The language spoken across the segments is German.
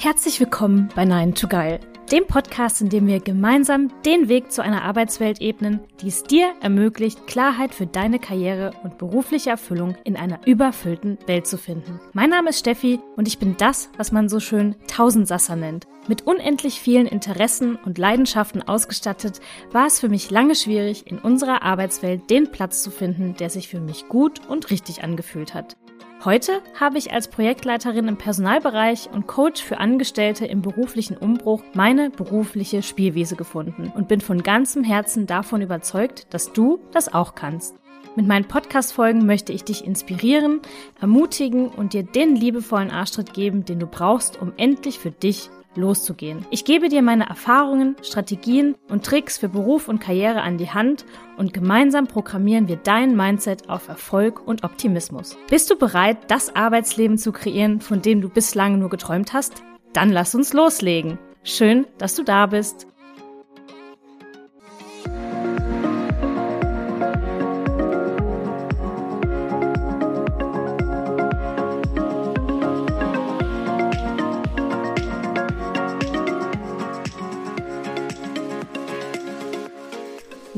Herzlich willkommen bei Nein to Geil, dem Podcast, in dem wir gemeinsam den Weg zu einer Arbeitswelt ebnen, die es dir ermöglicht, Klarheit für deine Karriere und berufliche Erfüllung in einer überfüllten Welt zu finden. Mein Name ist Steffi und ich bin das, was man so schön Tausendsasser nennt. Mit unendlich vielen Interessen und Leidenschaften ausgestattet, war es für mich lange schwierig, in unserer Arbeitswelt den Platz zu finden, der sich für mich gut und richtig angefühlt hat. Heute habe ich als Projektleiterin im Personalbereich und Coach für Angestellte im beruflichen Umbruch meine berufliche Spielwiese gefunden und bin von ganzem Herzen davon überzeugt, dass du das auch kannst. Mit meinen Podcast-Folgen möchte ich dich inspirieren, ermutigen und dir den liebevollen Arschtritt geben, den du brauchst, um endlich für dich loszugehen. Ich gebe dir meine Erfahrungen, Strategien und Tricks für Beruf und Karriere an die Hand und gemeinsam programmieren wir dein Mindset auf Erfolg und Optimismus. Bist du bereit, das Arbeitsleben zu kreieren, von dem du bislang nur geträumt hast? Dann lass uns loslegen. Schön, dass du da bist.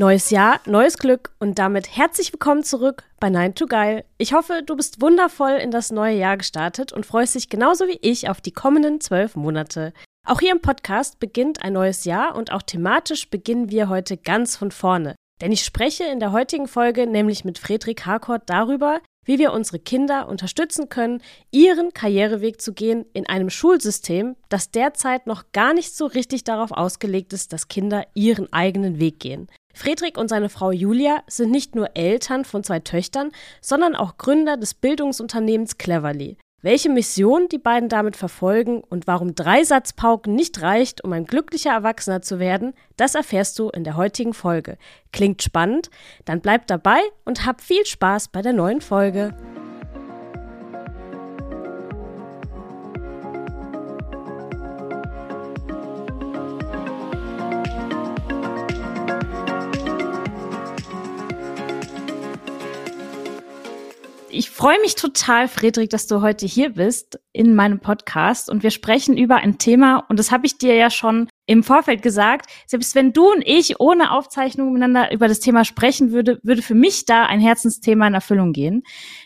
Neues Jahr, neues Glück und damit herzlich willkommen zurück bei Nine to Geil. Ich hoffe, du bist wundervoll in das neue Jahr gestartet und freust dich genauso wie ich auf die kommenden zwölf Monate. Auch hier im Podcast beginnt ein neues Jahr und auch thematisch beginnen wir heute ganz von vorne. Denn ich spreche in der heutigen Folge nämlich mit Friedrich Harcourt darüber, wie wir unsere Kinder unterstützen können, ihren Karriereweg zu gehen in einem Schulsystem, das derzeit noch gar nicht so richtig darauf ausgelegt ist, dass Kinder ihren eigenen Weg gehen. Friedrich und seine Frau Julia sind nicht nur Eltern von zwei Töchtern, sondern auch Gründer des Bildungsunternehmens Cleverly. Welche Mission die beiden damit verfolgen und warum Dreisatzpauken nicht reicht, um ein glücklicher Erwachsener zu werden, das erfährst du in der heutigen Folge. Klingt spannend? Dann bleib dabei und hab viel Spaß bei der neuen Folge. Ich freue mich total, Friedrich, dass du heute hier bist in meinem Podcast und wir sprechen über ein Thema und das habe ich dir ja schon im Vorfeld gesagt. Selbst wenn du und ich ohne Aufzeichnung miteinander über das Thema sprechen würde, würde für mich da ein Herzensthema in Erfüllung gehen.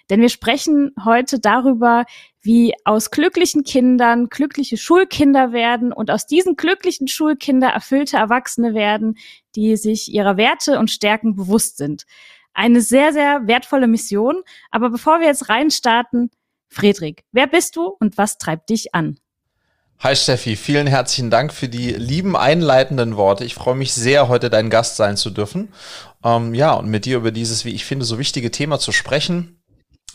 Denn wir sprechen heute darüber, wie aus glücklichen Kindern glückliche Schulkinder werden und aus diesen glücklichen Schulkinder erfüllte Erwachsene werden, die sich ihrer Werte und Stärken bewusst sind eine sehr, sehr wertvolle Mission. Aber bevor wir jetzt reinstarten, Friedrich, wer bist du und was treibt dich an? Hi Steffi, vielen herzlichen Dank für die lieben einleitenden Worte. Ich freue mich sehr, heute dein Gast sein zu dürfen. Ähm, ja, und mit dir über dieses, wie ich finde, so wichtige Thema zu sprechen.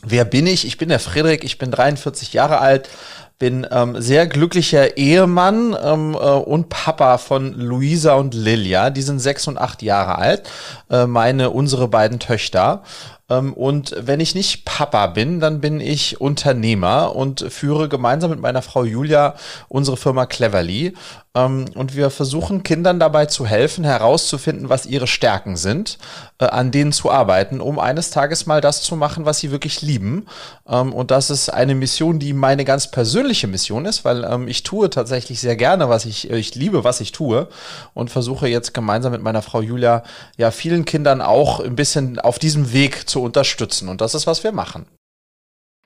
Wer bin ich? Ich bin der Friedrich, ich bin 43 Jahre alt, bin ähm, sehr glücklicher Ehemann ähm, äh, und Papa von Luisa und Lilia. Die sind sechs und acht Jahre alt. Äh, meine, unsere beiden Töchter. Ähm, und wenn ich nicht Papa bin, dann bin ich Unternehmer und führe gemeinsam mit meiner Frau Julia unsere Firma Cleverly. Ähm, und wir versuchen Kindern dabei zu helfen, herauszufinden, was ihre Stärken sind, äh, an denen zu arbeiten, um eines Tages mal das zu machen, was sie wirklich lieben. Ähm, und das ist eine Mission, die meine ganz persönliche Mission ist, weil ich tue tatsächlich sehr gerne, was ich, ich liebe, was ich tue und versuche jetzt gemeinsam mit meiner Frau Julia ja vielen Kindern auch ein bisschen auf diesem Weg zu unterstützen. Und das ist, was wir machen.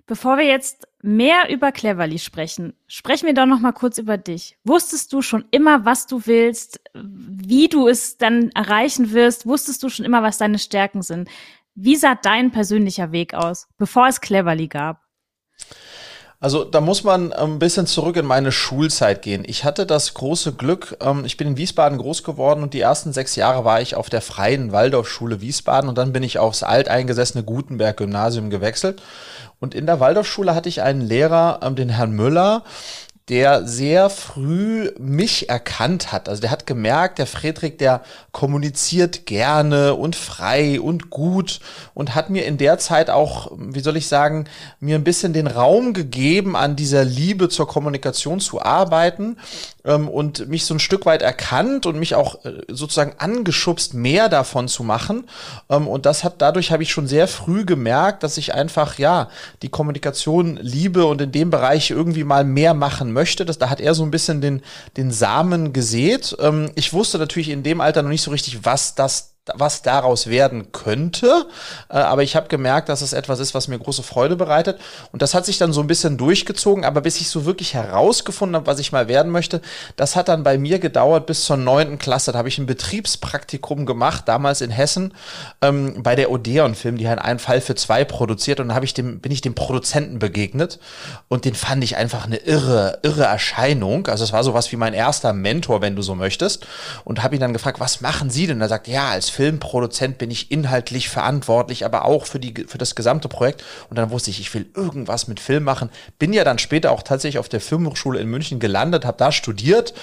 Bevor wir jetzt mehr über Cleverly sprechen, sprechen wir doch noch mal kurz über dich. Wusstest du schon immer, was du willst, wie du es dann erreichen wirst? Wusstest du schon immer, was deine Stärken sind? Wie sah dein persönlicher Weg aus, bevor es Cleverly gab? Also da muss man ein bisschen zurück in meine Schulzeit gehen. Ich hatte das große Glück, ähm, ich bin in Wiesbaden groß geworden und die ersten sechs Jahre war ich auf der Freien Waldorfschule Wiesbaden und dann bin ich aufs alteingesessene Gutenberg-Gymnasium gewechselt. Und in der Waldorfschule hatte ich einen Lehrer, ähm, den Herrn Müller, der sehr früh mich erkannt hat. Also der hat gemerkt, der Friedrich, der kommuniziert gerne und frei und gut und hat mir in der Zeit auch, wie soll ich sagen, mir ein bisschen den Raum gegeben, an dieser Liebe zur Kommunikation zu arbeiten ähm, und mich so ein Stück weit erkannt und mich auch äh, sozusagen angeschubst, mehr davon zu machen. Ähm, und das hat, dadurch habe ich schon sehr früh gemerkt, dass ich einfach, ja, die Kommunikation liebe und in dem Bereich irgendwie mal mehr machen möchte. Das, da hat er so ein bisschen den, den Samen gesät. Ähm, ich wusste natürlich in dem Alter noch nicht so richtig, was das was daraus werden könnte. Äh, aber ich habe gemerkt, dass es etwas ist, was mir große Freude bereitet. Und das hat sich dann so ein bisschen durchgezogen. Aber bis ich so wirklich herausgefunden habe, was ich mal werden möchte, das hat dann bei mir gedauert bis zur neunten Klasse. Da habe ich ein Betriebspraktikum gemacht, damals in Hessen, ähm, bei der Odeon-Film. Die hat einen Fall für zwei produziert. Und habe ich dem, bin ich dem Produzenten begegnet. Und den fand ich einfach eine irre, irre Erscheinung. Also es war sowas wie mein erster Mentor, wenn du so möchtest. Und habe ihn dann gefragt, was machen Sie denn? Er sagt, ja, als Filmproduzent bin ich inhaltlich verantwortlich, aber auch für, die, für das gesamte Projekt. Und dann wusste ich, ich will irgendwas mit Film machen. Bin ja dann später auch tatsächlich auf der Filmhochschule in München gelandet, habe da studiert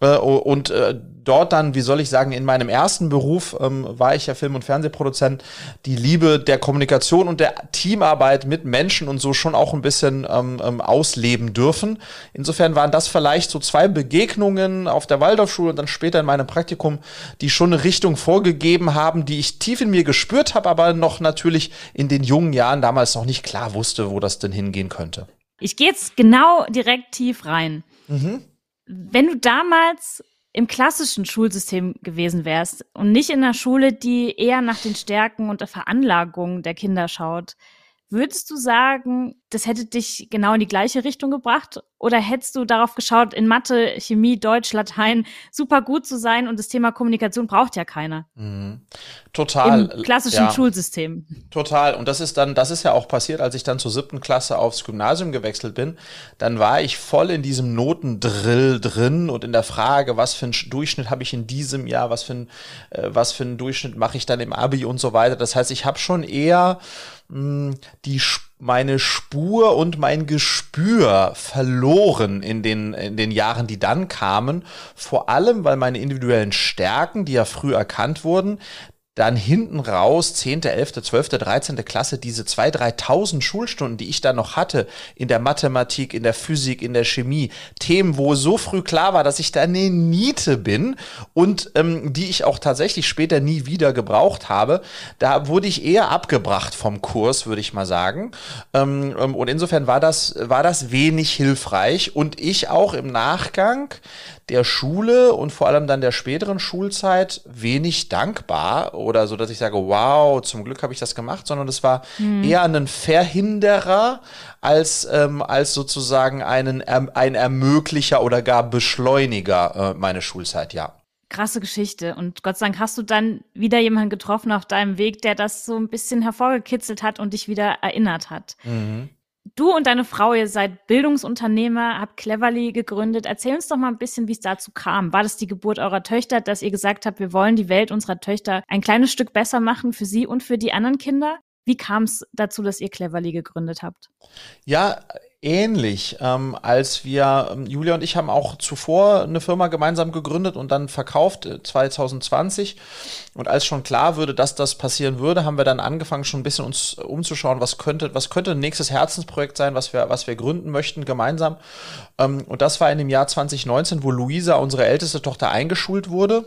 äh, und äh, dort dann, wie soll ich sagen, in meinem ersten Beruf ähm, war ich ja Film- und Fernsehproduzent, die Liebe der Kommunikation und der Teamarbeit mit Menschen und so schon auch ein bisschen ähm, ähm, ausleben dürfen. Insofern waren das vielleicht so zwei Begegnungen auf der Waldorfschule und dann später in meinem Praktikum, die schon eine Richtung vorgegeben haben, die ich tief in mir gespürt habe, aber noch natürlich in den jungen Jahren damals noch nicht klar wusste, wo das denn hingehen könnte. Ich gehe jetzt genau direkt tief rein. Mhm. Wenn du damals im klassischen Schulsystem gewesen wärst und nicht in einer Schule, die eher nach den Stärken und der Veranlagung der Kinder schaut, würdest du sagen, das hätte dich genau in die gleiche Richtung gebracht? Oder hättest du darauf geschaut, in Mathe, Chemie, Deutsch, Latein super gut zu sein und das Thema Kommunikation braucht ja keiner? Mhm. Total. Im klassischen ja, Schulsystem. Total. Und das ist dann, das ist ja auch passiert, als ich dann zur siebten Klasse aufs Gymnasium gewechselt bin. Dann war ich voll in diesem Notendrill drin und in der Frage, was für einen Durchschnitt habe ich in diesem Jahr, was für ein, äh, was für einen Durchschnitt mache ich dann im Abi und so weiter. Das heißt, ich habe schon eher mh, die meine Spur und mein Gespür verloren in den, in den Jahren, die dann kamen. Vor allem, weil meine individuellen Stärken, die ja früh erkannt wurden, dann hinten raus, 10., 11., 12., 13. Klasse, diese 2.000, 3.000 Schulstunden, die ich da noch hatte, in der Mathematik, in der Physik, in der Chemie, Themen, wo so früh klar war, dass ich da eine Niete bin und ähm, die ich auch tatsächlich später nie wieder gebraucht habe, da wurde ich eher abgebracht vom Kurs, würde ich mal sagen. Ähm, ähm, und insofern war das, war das wenig hilfreich und ich auch im Nachgang der Schule und vor allem dann der späteren Schulzeit wenig dankbar oder so, dass ich sage, wow, zum Glück habe ich das gemacht, sondern es war mhm. eher ein Verhinderer als, ähm, als sozusagen einen, ähm, ein Ermöglicher oder gar Beschleuniger äh, meine Schulzeit, ja. Krasse Geschichte. Und Gott sei Dank hast du dann wieder jemanden getroffen auf deinem Weg, der das so ein bisschen hervorgekitzelt hat und dich wieder erinnert hat. Mhm. Du und deine Frau, ihr seid Bildungsunternehmer, habt Cleverly gegründet. Erzähl uns doch mal ein bisschen, wie es dazu kam. War das die Geburt eurer Töchter, dass ihr gesagt habt, wir wollen die Welt unserer Töchter ein kleines Stück besser machen für sie und für die anderen Kinder? Wie kam es dazu, dass ihr Cleverly gegründet habt? Ja, ähnlich. Ähm, als wir, ähm, Julia und ich haben auch zuvor eine Firma gemeinsam gegründet und dann verkauft äh, 2020. Und als schon klar würde, dass das passieren würde, haben wir dann angefangen, schon ein bisschen uns umzuschauen, was könnte, was könnte ein nächstes Herzensprojekt sein, was wir, was wir gründen möchten gemeinsam. Ähm, und das war in dem Jahr 2019, wo Luisa, unsere älteste Tochter, eingeschult wurde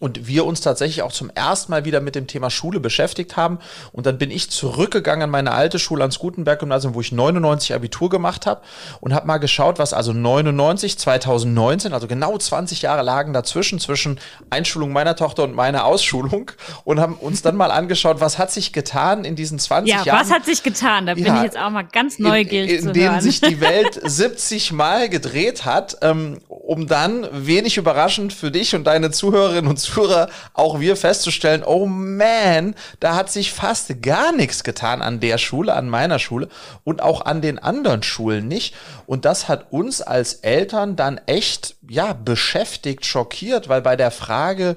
und wir uns tatsächlich auch zum ersten Mal wieder mit dem Thema Schule beschäftigt haben. Und dann bin ich zurückgegangen an meine alte Schule ans Gutenberg-Gymnasium, wo ich 99 Abitur gemacht habe und habe mal geschaut, was also 99, 2019, also genau 20 Jahre lagen dazwischen, zwischen Einschulung meiner Tochter und meiner Ausschulung und haben uns dann mal angeschaut, was hat sich getan in diesen 20 ja, Jahren. Ja, was hat sich getan? Da bin ja, ich jetzt auch mal ganz neugierig in, in, in denen sich die Welt 70 Mal gedreht hat, ähm, um dann wenig überraschend für dich und deine Zuhörerinnen und Zuhörer Zuhörer, auch wir festzustellen, oh man, da hat sich fast gar nichts getan an der Schule, an meiner Schule und auch an den anderen Schulen nicht. Und das hat uns als Eltern dann echt, ja, beschäftigt, schockiert, weil bei der Frage,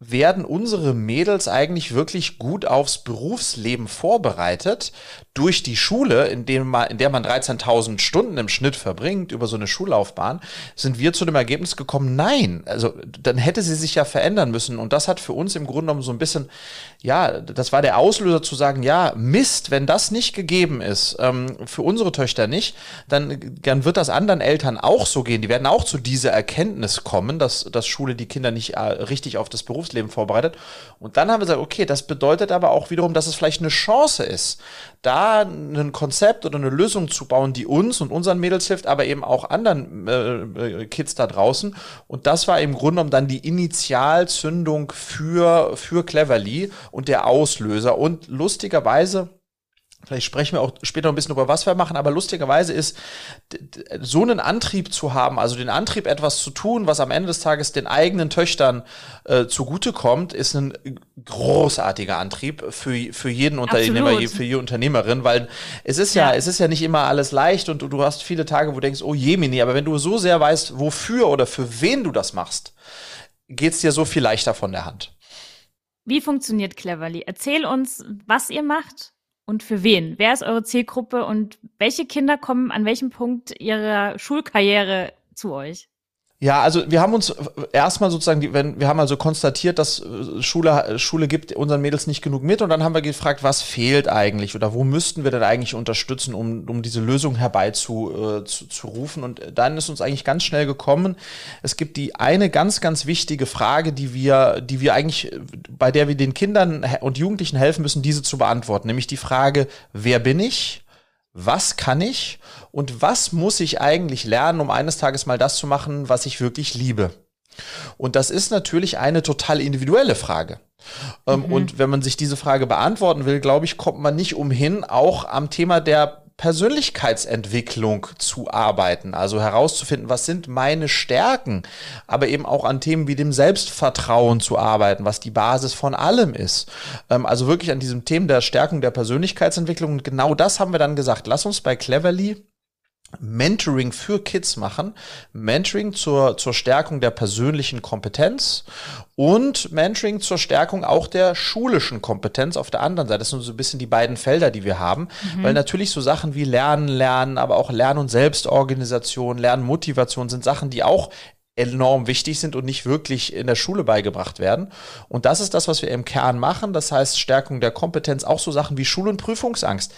werden unsere Mädels eigentlich wirklich gut aufs Berufsleben vorbereitet durch die Schule, in, dem man, in der man 13.000 Stunden im Schnitt verbringt über so eine Schullaufbahn, sind wir zu dem Ergebnis gekommen, nein, also dann hätte sie sich ja verändern müssen und das hat für uns im Grunde genommen so ein bisschen, ja, das war der Auslöser zu sagen, ja, Mist, wenn das nicht gegeben ist, ähm, für unsere Töchter nicht, dann, dann wird das anderen Eltern auch so gehen, die werden auch zu dieser Erkenntnis kommen, dass, dass Schule die Kinder nicht äh, richtig auf das Berufsleben Berufsleben vorbereitet. Und dann haben wir gesagt, okay, das bedeutet aber auch wiederum, dass es vielleicht eine Chance ist, da ein Konzept oder eine Lösung zu bauen, die uns und unseren Mädels hilft, aber eben auch anderen äh, Kids da draußen. Und das war im Grunde genommen dann die Initialzündung für, für Cleverly und der Auslöser. Und lustigerweise Vielleicht sprechen wir auch später noch ein bisschen über was wir machen, aber lustigerweise ist so einen Antrieb zu haben, also den Antrieb etwas zu tun, was am Ende des Tages den eigenen Töchtern äh, zugutekommt, ist ein großartiger Antrieb für, für jeden Unternehmer, Absolut. für jede Unternehmerin, weil es ist ja. ja, es ist ja nicht immer alles leicht und du, du hast viele Tage, wo du denkst, oh je, Mini, aber wenn du so sehr weißt, wofür oder für wen du das machst, geht's dir so viel leichter von der Hand. Wie funktioniert Cleverly? Erzähl uns, was ihr macht und für wen? Wer ist eure Zielgruppe und welche Kinder kommen an welchem Punkt ihrer Schulkarriere zu euch? Ja, also wir haben uns erstmal sozusagen, wenn, wir haben also konstatiert, dass äh, Schule, Schule gibt unseren Mädels nicht genug mit und dann haben wir gefragt, was fehlt eigentlich oder wo müssten wir denn eigentlich unterstützen, um, um diese Lösung herbeizurufen. Äh, zu, zu rufen. und dann ist uns eigentlich ganz schnell gekommen, es gibt die eine ganz, ganz wichtige Frage, die wir, die wir eigentlich, bei der wir den Kindern und Jugendlichen helfen müssen, diese zu beantworten, nämlich die Frage, wer bin ich? Was kann ich und was muss ich eigentlich lernen, um eines Tages mal das zu machen, was ich wirklich liebe. Und das ist natürlich eine total individuelle Frage. Ähm, mhm. Und wenn man sich diese Frage beantworten will, glaube ich, kommt man nicht umhin, auch am Thema der Persönlichkeitsentwicklung zu arbeiten, also herauszufinden, was sind meine Stärken, aber eben auch an Themen wie dem Selbstvertrauen zu arbeiten, was die Basis von allem ist. Ähm, also wirklich an diesem Thema der Stärkung der Persönlichkeitsentwicklung. Und genau das haben wir dann gesagt. Lass uns bei Cleverly Mentoring für Kids machen, Mentoring zur, zur Stärkung der persönlichen Kompetenz und Mentoring zur Stärkung auch der schulischen Kompetenz auf der anderen Seite. Das sind so ein bisschen die beiden Felder, die wir haben, mhm. weil natürlich so Sachen wie Lernen, Lernen, aber auch Lern- und Selbstorganisation, Lernmotivation sind Sachen, die auch enorm wichtig sind und nicht wirklich in der Schule beigebracht werden. Und das ist das, was wir im Kern machen. Das heißt Stärkung der Kompetenz, auch so Sachen wie Schul- und Prüfungsangst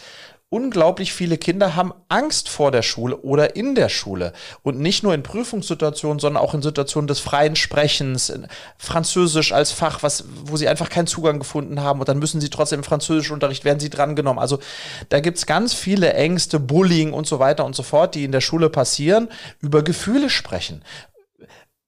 unglaublich viele Kinder haben Angst vor der Schule oder in der Schule. Und nicht nur in Prüfungssituationen, sondern auch in Situationen des freien Sprechens, Französisch als Fach, was, wo sie einfach keinen Zugang gefunden haben. Und dann müssen sie trotzdem im Französischunterricht, werden sie drangenommen. Also da gibt's ganz viele Ängste, Bullying und so weiter und so fort, die in der Schule passieren, über Gefühle sprechen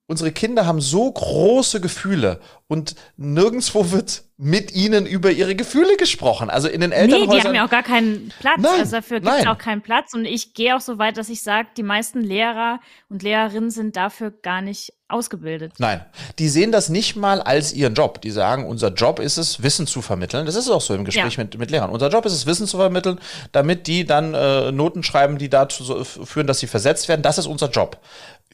unsere Kinder haben so große Gefühle und nirgendwo wird mit ihnen über ihre Gefühle gesprochen. Also in den Elternhäusern. Nee, die haben ja auch gar keinen Platz. Nein, also dafür gibt es auch keinen Platz. Und ich gehe auch so weit, dass ich sage, die meisten Lehrer und Lehrerinnen sind dafür gar nicht ausgebildet. Nein, die sehen das nicht mal als ihren Job. Die sagen, unser Job ist es, Wissen zu vermitteln. Das ist auch so im Gespräch ja. mit, mit Lehrern. Unser Job ist es, Wissen zu vermitteln, damit die dann äh, Noten schreiben, die dazu führen, dass sie versetzt werden. Das ist unser Job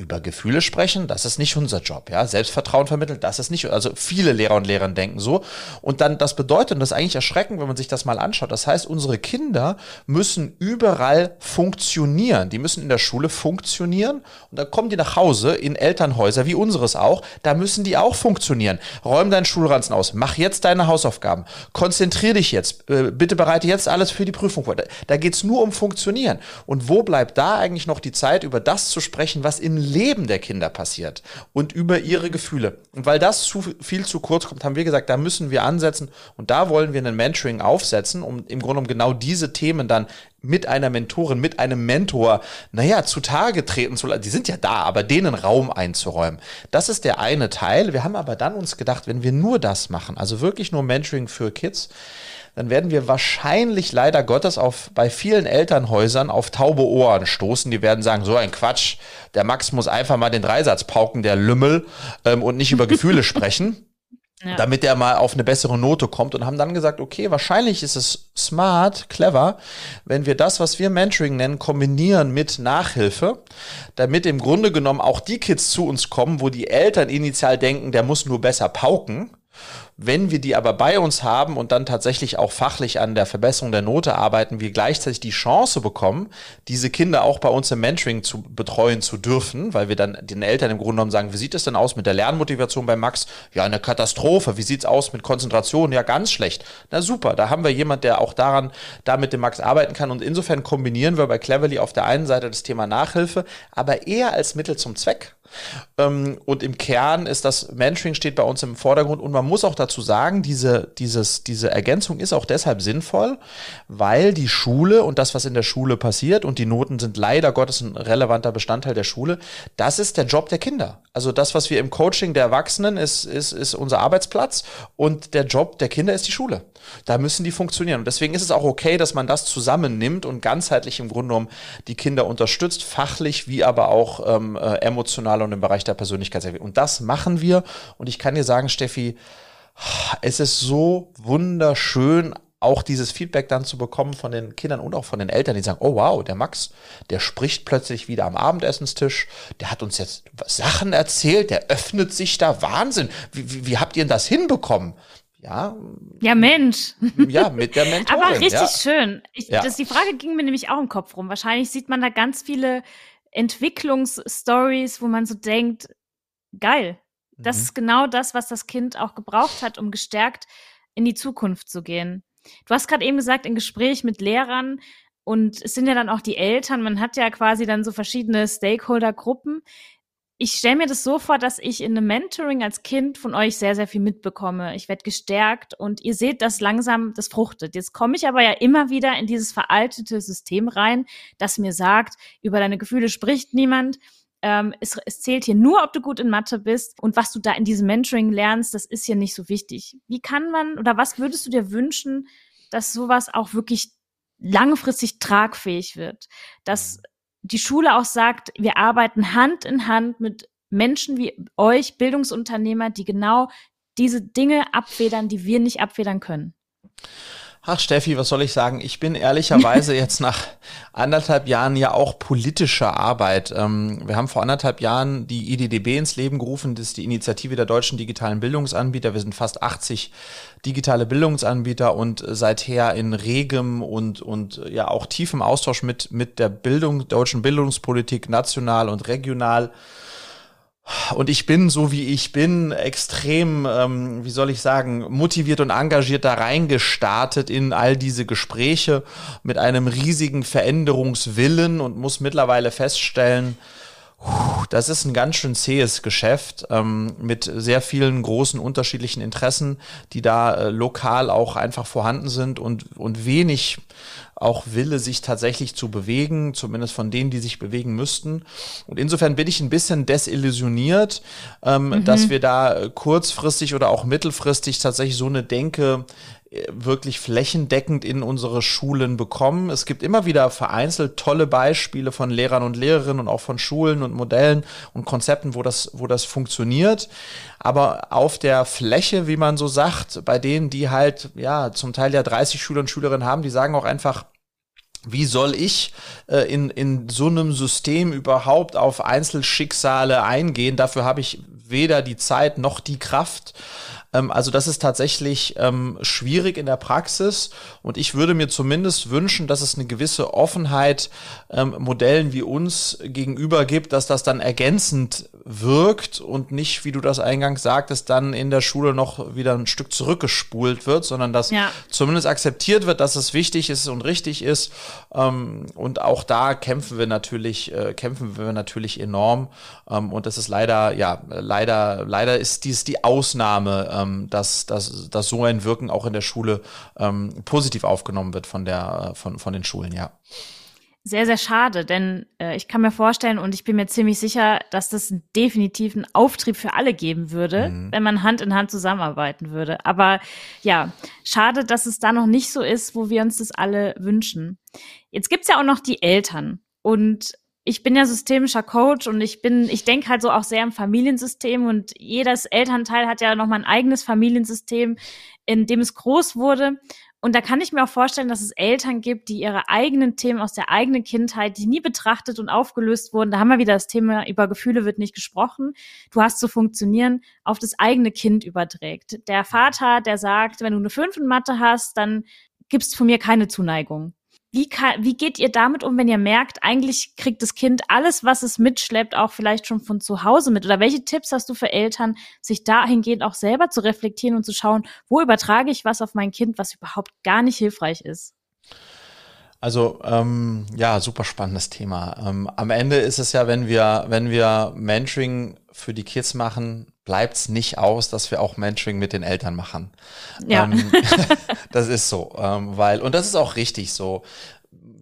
über Gefühle sprechen, das ist nicht unser Job, ja. Selbstvertrauen vermitteln, das ist nicht, also viele Lehrer und Lehrerinnen denken so. Und dann, das bedeutet, und das ist eigentlich erschreckend, wenn man sich das mal anschaut, das heißt, unsere Kinder müssen überall funktionieren. Die müssen in der Schule funktionieren und dann kommen die nach Hause in Elternhäuser, wie unseres auch, da müssen die auch funktionieren. Räum deinen Schulranzen aus, mach jetzt deine Hausaufgaben, konzentrier dich jetzt, äh, bitte bereite jetzt alles für die Prüfung vor. Da, geht's nur um Funktionieren. Und wo bleibt da eigentlich noch die Zeit, über das zu sprechen, was im Leben der Kinder passiert und über ihre Gefühle. Und weil das zu viel zu kurz kommt, haben wir gesagt, da müssen wir ansetzen und da wollen wir einen Mentoring aufsetzen, um im Grunde um genau diese Themen dann mit einer Mentorin, mit einem Mentor, naja, zutage treten zu lassen. Die sind ja da, aber denen Raum einzuräumen. Das ist der eine Teil. Wir haben aber dann uns gedacht, wenn wir nur das machen, also wirklich nur Mentoring für Kids, dann werden wir wahrscheinlich leider Gottes auf, bei vielen Elternhäusern auf taube Ohren stoßen. Die werden sagen, so ein Quatsch, der Max muss einfach mal den Dreisatz pauken, der Lümmel, ähm, und nicht über Gefühle sprechen. Ja. damit er mal auf eine bessere Note kommt und haben dann gesagt, okay, wahrscheinlich ist es smart, clever, wenn wir das, was wir Mentoring nennen, kombinieren mit Nachhilfe, damit im Grunde genommen auch die Kids zu uns kommen, wo die Eltern initial denken, der muss nur besser pauken wenn wir die aber bei uns haben und dann tatsächlich auch fachlich an der Verbesserung der Note arbeiten, wir gleichzeitig die Chance bekommen, diese Kinder auch bei uns im Mentoring zu betreuen zu dürfen, weil wir dann den Eltern im Grunde genommen sagen, wie sieht es denn aus mit der Lernmotivation bei Max? Ja, eine Katastrophe. Wie sieht's aus mit Konzentration? Ja, ganz schlecht. Na super, da haben wir jemand, der auch daran, da mit dem Max arbeiten kann und insofern kombinieren wir bei Cleverly auf der einen Seite das Thema Nachhilfe, aber eher als Mittel zum Zweck und im Kern ist das Mentoring steht bei uns im Vordergrund. Und man muss auch dazu sagen, diese, dieses, diese Ergänzung ist auch deshalb sinnvoll, weil die Schule und das, was in der Schule passiert, und die Noten sind leider Gottes ein relevanter Bestandteil der Schule, das ist der Job der Kinder. Also das, was wir im Coaching der Erwachsenen ist, ist, ist unser Arbeitsplatz und der Job der Kinder ist die Schule. Da müssen die funktionieren. Und deswegen ist es auch okay, dass man das zusammennimmt und ganzheitlich im Grunde genommen die Kinder unterstützt, fachlich wie aber auch ähm, äh, emotional und im Bereich der Persönlichkeitsentwicklung. Und das machen wir. Und ich kann dir sagen, Steffi, es ist so wunderschön, auch dieses Feedback dann zu bekommen von den Kindern und auch von den Eltern, die sagen, oh wow, der Max, der spricht plötzlich wieder am Abendessenstisch, der hat uns jetzt Sachen erzählt, der öffnet sich da, Wahnsinn, wie, wie, wie habt ihr denn das hinbekommen? Ja. Ja, Mensch. Ja, mit der Mentorin. Aber richtig ja. schön. Ich, ja. das, die Frage ging mir nämlich auch im Kopf rum. Wahrscheinlich sieht man da ganz viele Entwicklungsstories, wo man so denkt, geil. Das mhm. ist genau das, was das Kind auch gebraucht hat, um gestärkt in die Zukunft zu gehen. Du hast gerade eben gesagt, in Gespräch mit Lehrern und es sind ja dann auch die Eltern, man hat ja quasi dann so verschiedene Stakeholder-Gruppen. Ich stelle mir das so vor, dass ich in einem Mentoring als Kind von euch sehr, sehr viel mitbekomme. Ich werde gestärkt und ihr seht, dass langsam das fruchtet. Jetzt komme ich aber ja immer wieder in dieses veraltete System rein, das mir sagt, über deine Gefühle spricht niemand ähm, es, es zählt hier nur, ob du gut in Mathe bist und was du da in diesem Mentoring lernst, das ist hier nicht so wichtig. Wie kann man oder was würdest du dir wünschen, dass sowas auch wirklich langfristig tragfähig wird? Dass die Schule auch sagt, wir arbeiten Hand in Hand mit Menschen wie euch, Bildungsunternehmer, die genau diese Dinge abfedern, die wir nicht abfedern können. Ach Steffi, was soll ich sagen? Ich bin ehrlicherweise jetzt nach anderthalb Jahren ja auch politischer Arbeit. Ähm, wir haben vor anderthalb Jahren die IDDB ins Leben gerufen. Das ist die Initiative der deutschen digitalen Bildungsanbieter. Wir sind fast 80 digitale Bildungsanbieter und seither in regem und, und ja auch tiefem Austausch mit, mit der Bildung, deutschen Bildungspolitik national und regional. Und ich bin, so wie ich bin, extrem, ähm, wie soll ich sagen, motiviert und engagiert da reingestartet in all diese Gespräche mit einem riesigen Veränderungswillen und muss mittlerweile feststellen, das ist ein ganz schön zähes Geschäft ähm, mit sehr vielen großen unterschiedlichen Interessen, die da äh, lokal auch einfach vorhanden sind und, und wenig auch Wille, sich tatsächlich zu bewegen, zumindest von denen, die sich bewegen müssten. Und insofern bin ich ein bisschen desillusioniert, ähm, mhm. dass wir da kurzfristig oder auch mittelfristig tatsächlich so eine Denke wirklich flächendeckend in unsere Schulen bekommen. Es gibt immer wieder vereinzelt tolle Beispiele von Lehrern und Lehrerinnen und auch von Schulen und Modellen und Konzepten, wo das, wo das funktioniert. Aber auf der Fläche, wie man so sagt, bei denen, die halt, ja, zum Teil ja 30 Schüler und Schülerinnen haben, die sagen auch einfach, wie soll ich äh, in, in so einem System überhaupt auf Einzelschicksale eingehen? Dafür habe ich weder die Zeit noch die Kraft. Ähm, also das ist tatsächlich ähm, schwierig in der Praxis und ich würde mir zumindest wünschen, dass es eine gewisse Offenheit ähm, Modellen wie uns gegenüber gibt, dass das dann ergänzend wirkt und nicht, wie du das eingangs sagtest, dann in der Schule noch wieder ein Stück zurückgespult wird, sondern dass ja. zumindest akzeptiert wird, dass es wichtig ist und richtig ist. Ähm, und auch da kämpfen wir natürlich, äh, kämpfen wir natürlich enorm. Ähm, und das ist leider, ja, leider, leider ist dies die Ausnahme dass, dass, dass so ein Wirken auch in der Schule ähm, positiv aufgenommen wird von, der, von, von den Schulen, ja. Sehr, sehr schade, denn äh, ich kann mir vorstellen und ich bin mir ziemlich sicher, dass das definitiv einen Auftrieb für alle geben würde, mhm. wenn man Hand in Hand zusammenarbeiten würde. Aber ja, schade, dass es da noch nicht so ist, wo wir uns das alle wünschen. Jetzt gibt's ja auch noch die Eltern. Und ich bin ja systemischer Coach und ich bin, ich denke halt so auch sehr im Familiensystem und jedes Elternteil hat ja nochmal ein eigenes Familiensystem, in dem es groß wurde. Und da kann ich mir auch vorstellen, dass es Eltern gibt, die ihre eigenen Themen aus der eigenen Kindheit, die nie betrachtet und aufgelöst wurden. Da haben wir wieder das Thema, über Gefühle wird nicht gesprochen. Du hast zu funktionieren, auf das eigene Kind überträgt. Der Vater, der sagt, wenn du eine 5 in Mathe hast, dann gibst von mir keine Zuneigung. Wie, kann, wie geht ihr damit um, wenn ihr merkt, eigentlich kriegt das Kind alles, was es mitschleppt, auch vielleicht schon von zu Hause mit? Oder welche Tipps hast du für Eltern, sich dahingehend auch selber zu reflektieren und zu schauen, wo übertrage ich was auf mein Kind, was überhaupt gar nicht hilfreich ist? Also ähm, ja, super spannendes Thema. Ähm, am Ende ist es ja, wenn wir, wenn wir Mentoring für die Kids machen, bleibt es nicht aus, dass wir auch Mentoring mit den Eltern machen. Ja. Ähm, das ist so, ähm, weil, und das ist auch richtig so.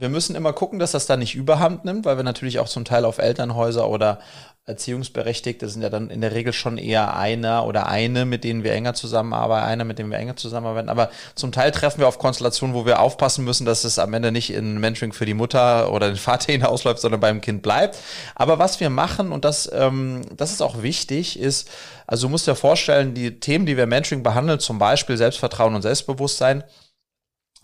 Wir müssen immer gucken, dass das da nicht überhand nimmt, weil wir natürlich auch zum Teil auf Elternhäuser oder Erziehungsberechtigte sind ja dann in der Regel schon eher einer oder eine, mit denen wir enger zusammenarbeiten, einer, mit dem wir enger zusammenarbeiten. Aber zum Teil treffen wir auf Konstellationen, wo wir aufpassen müssen, dass es am Ende nicht in Mentoring für die Mutter oder den Vater hinausläuft, sondern beim Kind bleibt. Aber was wir machen, und das, ähm, das ist auch wichtig, ist, also du musst dir vorstellen, die Themen, die wir Mentoring behandeln, zum Beispiel Selbstvertrauen und Selbstbewusstsein,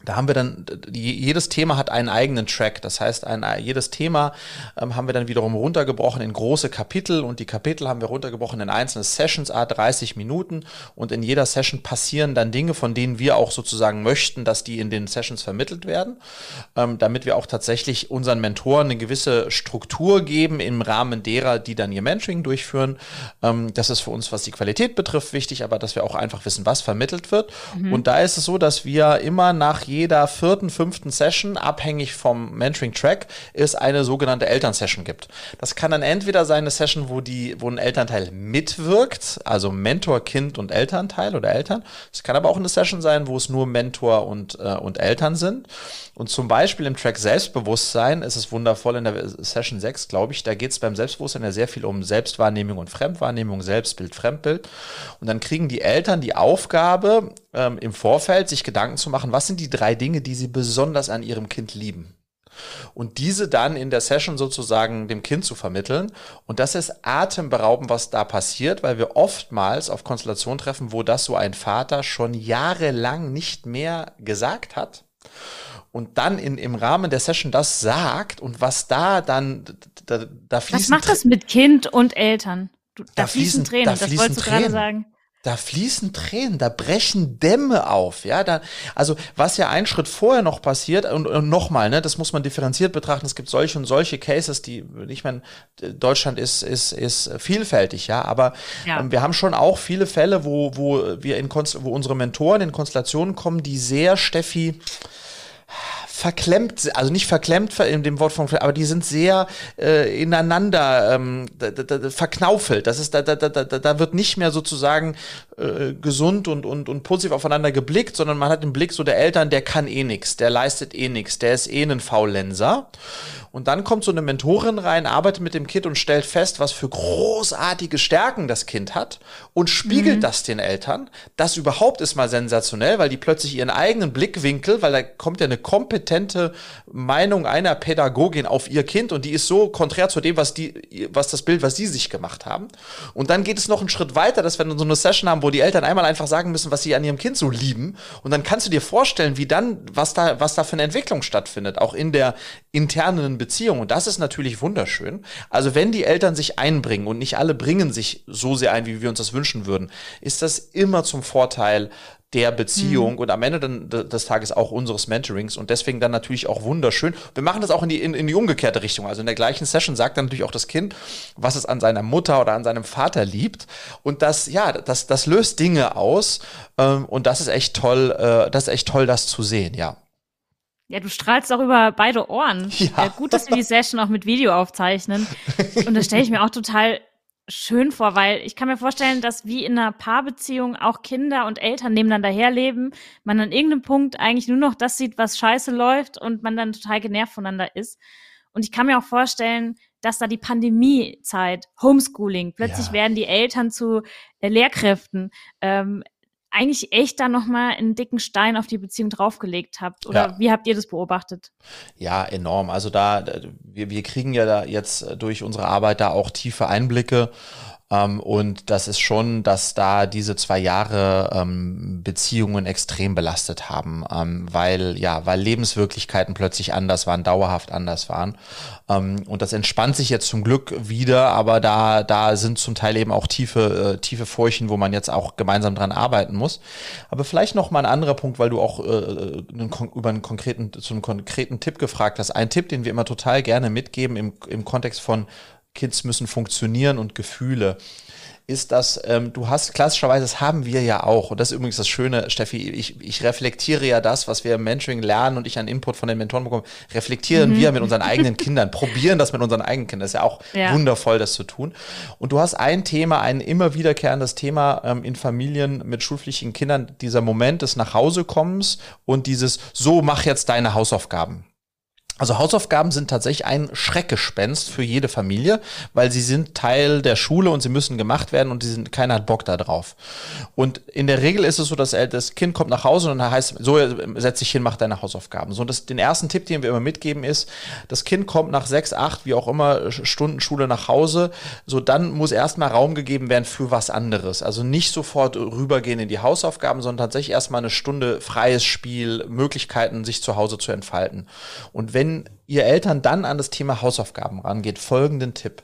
da haben wir dann, jedes Thema hat einen eigenen Track. Das heißt, ein, jedes Thema ähm, haben wir dann wiederum runtergebrochen in große Kapitel und die Kapitel haben wir runtergebrochen in einzelne Sessions, a 30 Minuten und in jeder Session passieren dann Dinge, von denen wir auch sozusagen möchten, dass die in den Sessions vermittelt werden, ähm, damit wir auch tatsächlich unseren Mentoren eine gewisse Struktur geben im Rahmen derer, die dann ihr Mentoring durchführen. Ähm, das ist für uns, was die Qualität betrifft, wichtig, aber dass wir auch einfach wissen, was vermittelt wird. Mhm. Und da ist es so, dass wir immer nach jeder vierten, fünften Session, abhängig vom Mentoring-Track, es eine sogenannte Elternsession gibt. Das kann dann entweder sein eine Session, wo, die, wo ein Elternteil mitwirkt, also Mentor, Kind und Elternteil oder Eltern. Es kann aber auch eine Session sein, wo es nur Mentor und, äh, und Eltern sind. Und zum Beispiel im Track Selbstbewusstsein ist es wundervoll in der Session 6, glaube ich, da geht es beim Selbstbewusstsein ja sehr viel um Selbstwahrnehmung und Fremdwahrnehmung, Selbstbild, Fremdbild. Und dann kriegen die Eltern die Aufgabe, ähm, im Vorfeld sich Gedanken zu machen, was sind die drei Dinge, die sie besonders an ihrem Kind lieben und diese dann in der Session sozusagen dem Kind zu vermitteln. Und das ist atemberaubend, was da passiert, weil wir oftmals auf Konstellationen treffen, wo das so ein Vater schon jahrelang nicht mehr gesagt hat und dann in, im Rahmen der Session das sagt und was da dann, da, da fließen. Was macht das mit Kind und Eltern? Da, da, fließen, Tränen, da das fließen wolltest du gerade sagen da fließen Tränen, da brechen Dämme auf, ja, da, also was ja einen Schritt vorher noch passiert und, und nochmal, ne, das muss man differenziert betrachten. Es gibt solche und solche Cases, die, ich meine, Deutschland ist ist ist vielfältig, ja, aber ja. Ähm, wir haben schon auch viele Fälle, wo wo wir in Konst wo unsere Mentoren in Konstellationen kommen, die sehr Steffi verklemmt, also nicht verklemmt in dem Wort von, aber die sind sehr äh, ineinander ähm, da, da, da, verknaufelt. Das ist, da, da, da, da wird nicht mehr sozusagen äh, gesund und, und, und positiv aufeinander geblickt, sondern man hat den Blick so der Eltern, der kann eh nix, der leistet eh nix, der ist eh ein Faulenzer. Und dann kommt so eine Mentorin rein, arbeitet mit dem Kind und stellt fest, was für großartige Stärken das Kind hat und spiegelt mhm. das den Eltern. Das überhaupt ist mal sensationell, weil die plötzlich ihren eigenen Blickwinkel, weil da kommt ja eine kompetente Meinung einer Pädagogin auf ihr Kind und die ist so konträr zu dem, was die, was das Bild, was sie sich gemacht haben. Und dann geht es noch einen Schritt weiter, dass wir so eine Session haben, wo die Eltern einmal einfach sagen müssen, was sie an ihrem Kind so lieben. Und dann kannst du dir vorstellen, wie dann, was da, was da für eine Entwicklung stattfindet, auch in der internen Beziehung. Und das ist natürlich wunderschön. Also wenn die Eltern sich einbringen und nicht alle bringen sich so sehr ein, wie wir uns das wünschen würden, ist das immer zum Vorteil der Beziehung mhm. und am Ende dann des Tages auch unseres Mentorings und deswegen dann natürlich auch wunderschön. Wir machen das auch in die, in, in die umgekehrte Richtung. Also in der gleichen Session sagt dann natürlich auch das Kind, was es an seiner Mutter oder an seinem Vater liebt und das, ja, das, das löst Dinge aus ähm, und das ist echt toll, äh, das ist echt toll, das zu sehen, ja. Ja, du strahlst auch über beide Ohren. Ja. ja gut, dass wir die Session auch mit Video aufzeichnen. Und das stelle ich mir auch total schön vor, weil ich kann mir vorstellen, dass wie in einer Paarbeziehung auch Kinder und Eltern nebeneinander herleben, man an irgendeinem Punkt eigentlich nur noch das sieht, was scheiße läuft und man dann total genervt voneinander ist. Und ich kann mir auch vorstellen, dass da die Pandemiezeit, Homeschooling, plötzlich ja. werden die Eltern zu äh, Lehrkräften. Ähm, eigentlich echt da nochmal einen dicken Stein auf die Beziehung draufgelegt habt. Oder ja. wie habt ihr das beobachtet? Ja, enorm. Also da, wir, wir kriegen ja da jetzt durch unsere Arbeit da auch tiefe Einblicke ähm, und das ist schon, dass da diese zwei Jahre ähm, Beziehungen extrem belastet haben, ähm, weil ja, weil Lebenswirklichkeiten plötzlich anders waren, dauerhaft anders waren. Ähm, und das entspannt sich jetzt zum Glück wieder, aber da da sind zum Teil eben auch tiefe äh, tiefe Furchen, wo man jetzt auch gemeinsam dran arbeiten muss. Aber vielleicht noch mal ein anderer Punkt, weil du auch äh, einen, über einen konkreten zu einem konkreten Tipp gefragt hast. Ein Tipp, den wir immer total gerne mitgeben im im Kontext von Kids müssen funktionieren und Gefühle ist, dass ähm, du hast, klassischerweise, das haben wir ja auch, und das ist übrigens das Schöne, Steffi, ich, ich reflektiere ja das, was wir im Mentoring lernen und ich an Input von den Mentoren bekomme, reflektieren mhm. wir mit unseren eigenen Kindern, probieren das mit unseren eigenen Kindern. Das ist ja auch ja. wundervoll, das zu tun. Und du hast ein Thema, ein immer wiederkehrendes Thema ähm, in Familien mit schulpflichtigen Kindern, dieser Moment des Nachhausekommens und dieses, so mach jetzt deine Hausaufgaben. Also Hausaufgaben sind tatsächlich ein Schreckgespenst für jede Familie, weil sie sind Teil der Schule und sie müssen gemacht werden und die sind, keiner hat Bock da drauf. Und in der Regel ist es so, dass das Kind kommt nach Hause und dann heißt, so setz dich hin, mach deine Hausaufgaben. So, das, den ersten Tipp, den wir immer mitgeben ist, das Kind kommt nach sechs, acht, wie auch immer, Stunden Schule nach Hause. So, dann muss erstmal Raum gegeben werden für was anderes. Also nicht sofort rübergehen in die Hausaufgaben, sondern tatsächlich erstmal eine Stunde freies Spiel, Möglichkeiten, sich zu Hause zu entfalten. Und wenn wenn ihr Eltern dann an das Thema Hausaufgaben rangeht, folgenden Tipp.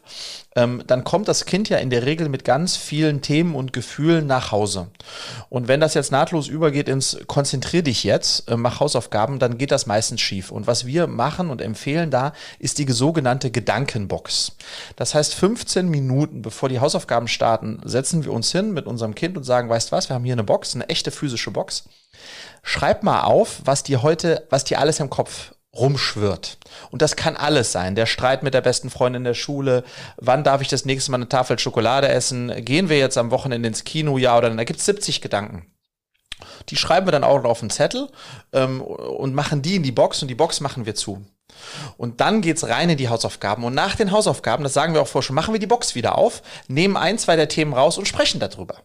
Ähm, dann kommt das Kind ja in der Regel mit ganz vielen Themen und Gefühlen nach Hause. Und wenn das jetzt nahtlos übergeht ins Konzentrier dich jetzt, äh, mach Hausaufgaben, dann geht das meistens schief. Und was wir machen und empfehlen da, ist die sogenannte Gedankenbox. Das heißt, 15 Minuten bevor die Hausaufgaben starten, setzen wir uns hin mit unserem Kind und sagen, weißt was, wir haben hier eine Box, eine echte physische Box. Schreib mal auf, was dir heute, was dir alles im Kopf rumschwirrt. Und das kann alles sein. Der Streit mit der besten Freundin in der Schule. Wann darf ich das nächste Mal eine Tafel Schokolade essen? Gehen wir jetzt am Wochenende ins Kino? Ja oder nein? Da gibt es 70 Gedanken. Die schreiben wir dann auch noch auf einen Zettel ähm, und machen die in die Box und die Box machen wir zu. Und dann geht's rein in die Hausaufgaben. Und nach den Hausaufgaben, das sagen wir auch vorher schon, machen wir die Box wieder auf, nehmen ein, zwei der Themen raus und sprechen darüber.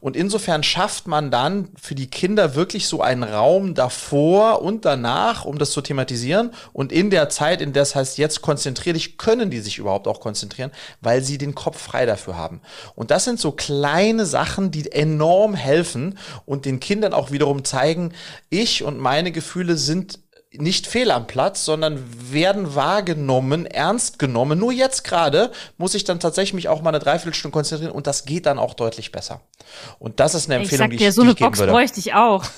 Und insofern schafft man dann für die Kinder wirklich so einen Raum davor und danach, um das zu thematisieren. Und in der Zeit, in der es heißt, jetzt konzentrier dich, können die sich überhaupt auch konzentrieren, weil sie den Kopf frei dafür haben. Und das sind so kleine Sachen, die enorm helfen und den Kindern auch wiederum zeigen, ich und meine Gefühle sind nicht fehl am Platz, sondern werden wahrgenommen, ernst genommen. Nur jetzt gerade muss ich dann tatsächlich mich auch mal eine Dreiviertelstunde konzentrieren und das geht dann auch deutlich besser. Und das ist eine Empfehlung, ich die ich, dir, so eine Box bräuchte ich auch.